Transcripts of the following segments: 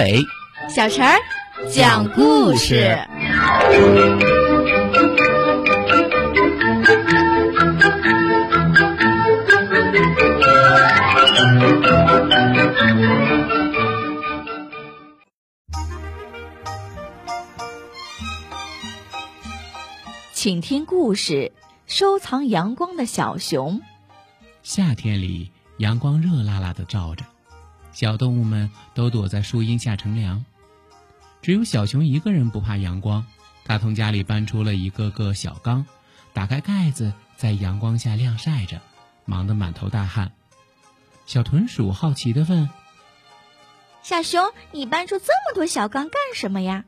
阿伟，小陈儿讲故事。请听故事：收藏阳光的小熊。夏天里，阳光热辣辣的照着，小动物们都躲在树荫下乘凉。只有小熊一个人不怕阳光，他从家里搬出了一个个小缸，打开盖子，在阳光下晾晒着，忙得满头大汗。小豚鼠好奇地问：“小熊，你搬出这么多小缸干什么呀？”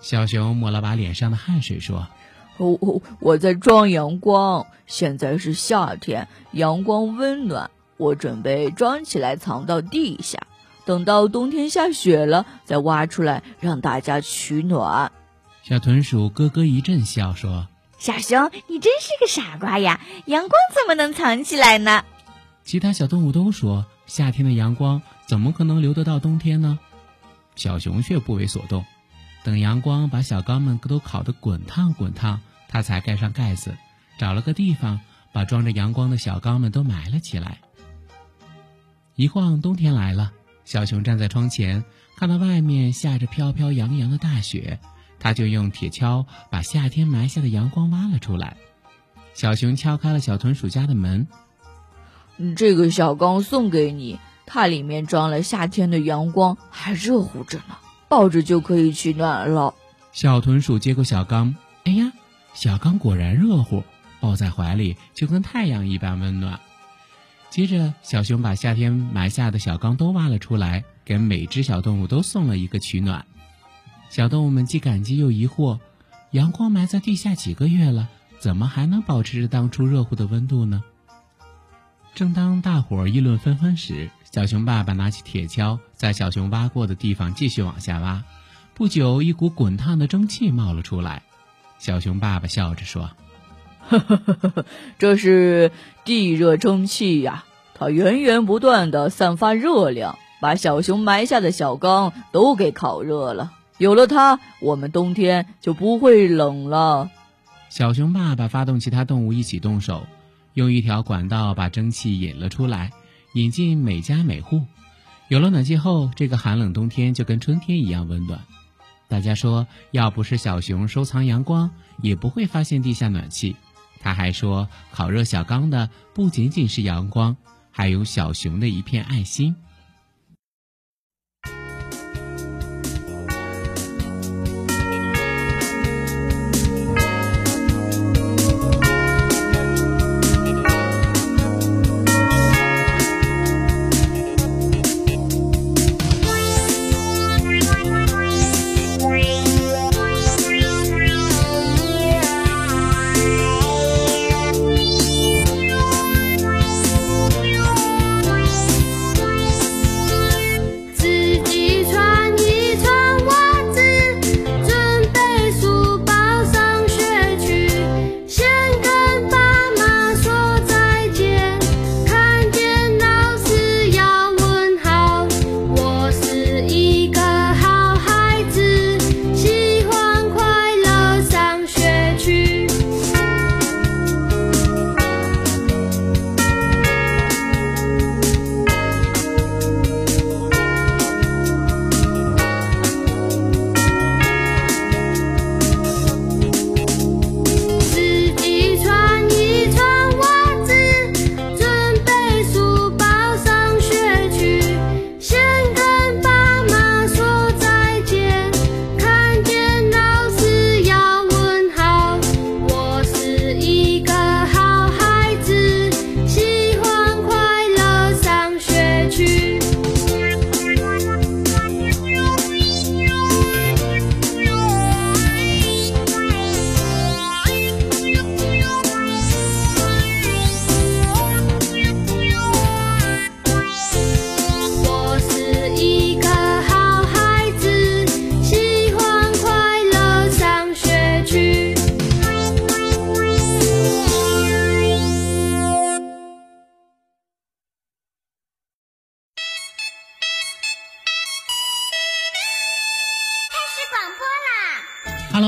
小熊抹了把脸上的汗水说：“哦哦，我在装阳光。现在是夏天，阳光温暖，我准备装起来藏到地下。”等到冬天下雪了，再挖出来让大家取暖。小豚鼠咯咯一阵笑说：“小熊，你真是个傻瓜呀！阳光怎么能藏起来呢？”其他小动物都说：“夏天的阳光怎么可能留得到冬天呢？”小熊却不为所动。等阳光把小缸们都烤得滚烫滚烫，它才盖上盖子，找了个地方把装着阳光的小缸们都埋了起来。一晃冬天来了。小熊站在窗前，看到外面下着飘飘扬扬的大雪，他就用铁锹把夏天埋下的阳光挖了出来。小熊敲开了小豚鼠家的门：“这个小缸送给你，它里面装了夏天的阳光，还热乎着呢，抱着就可以取暖了。”小豚鼠接过小缸，哎呀，小缸果然热乎，抱在怀里就跟太阳一般温暖。接着，小熊把夏天埋下的小缸都挖了出来，给每只小动物都送了一个取暖。小动物们既感激又疑惑：阳光埋在地下几个月了，怎么还能保持着当初热乎的温度呢？正当大伙儿议论纷纷时，小熊爸爸拿起铁锹，在小熊挖过的地方继续往下挖。不久，一股滚烫的蒸汽冒了出来。小熊爸爸笑着说。呵呵呵呵，这是地热蒸汽呀，它源源不断的散发热量，把小熊埋下的小缸都给烤热了。有了它，我们冬天就不会冷了。小熊爸爸发动其他动物一起动手，用一条管道把蒸汽引了出来，引进每家每户。有了暖气后，这个寒冷冬天就跟春天一样温暖。大家说，要不是小熊收藏阳光，也不会发现地下暖气。他还说，烤热小刚的不仅仅是阳光，还有小熊的一片爱心。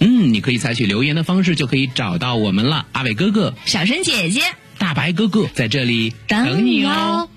嗯，你可以采取留言的方式就可以找到我们了。阿伟哥哥、小神姐姐、大白哥哥在这里等你哦。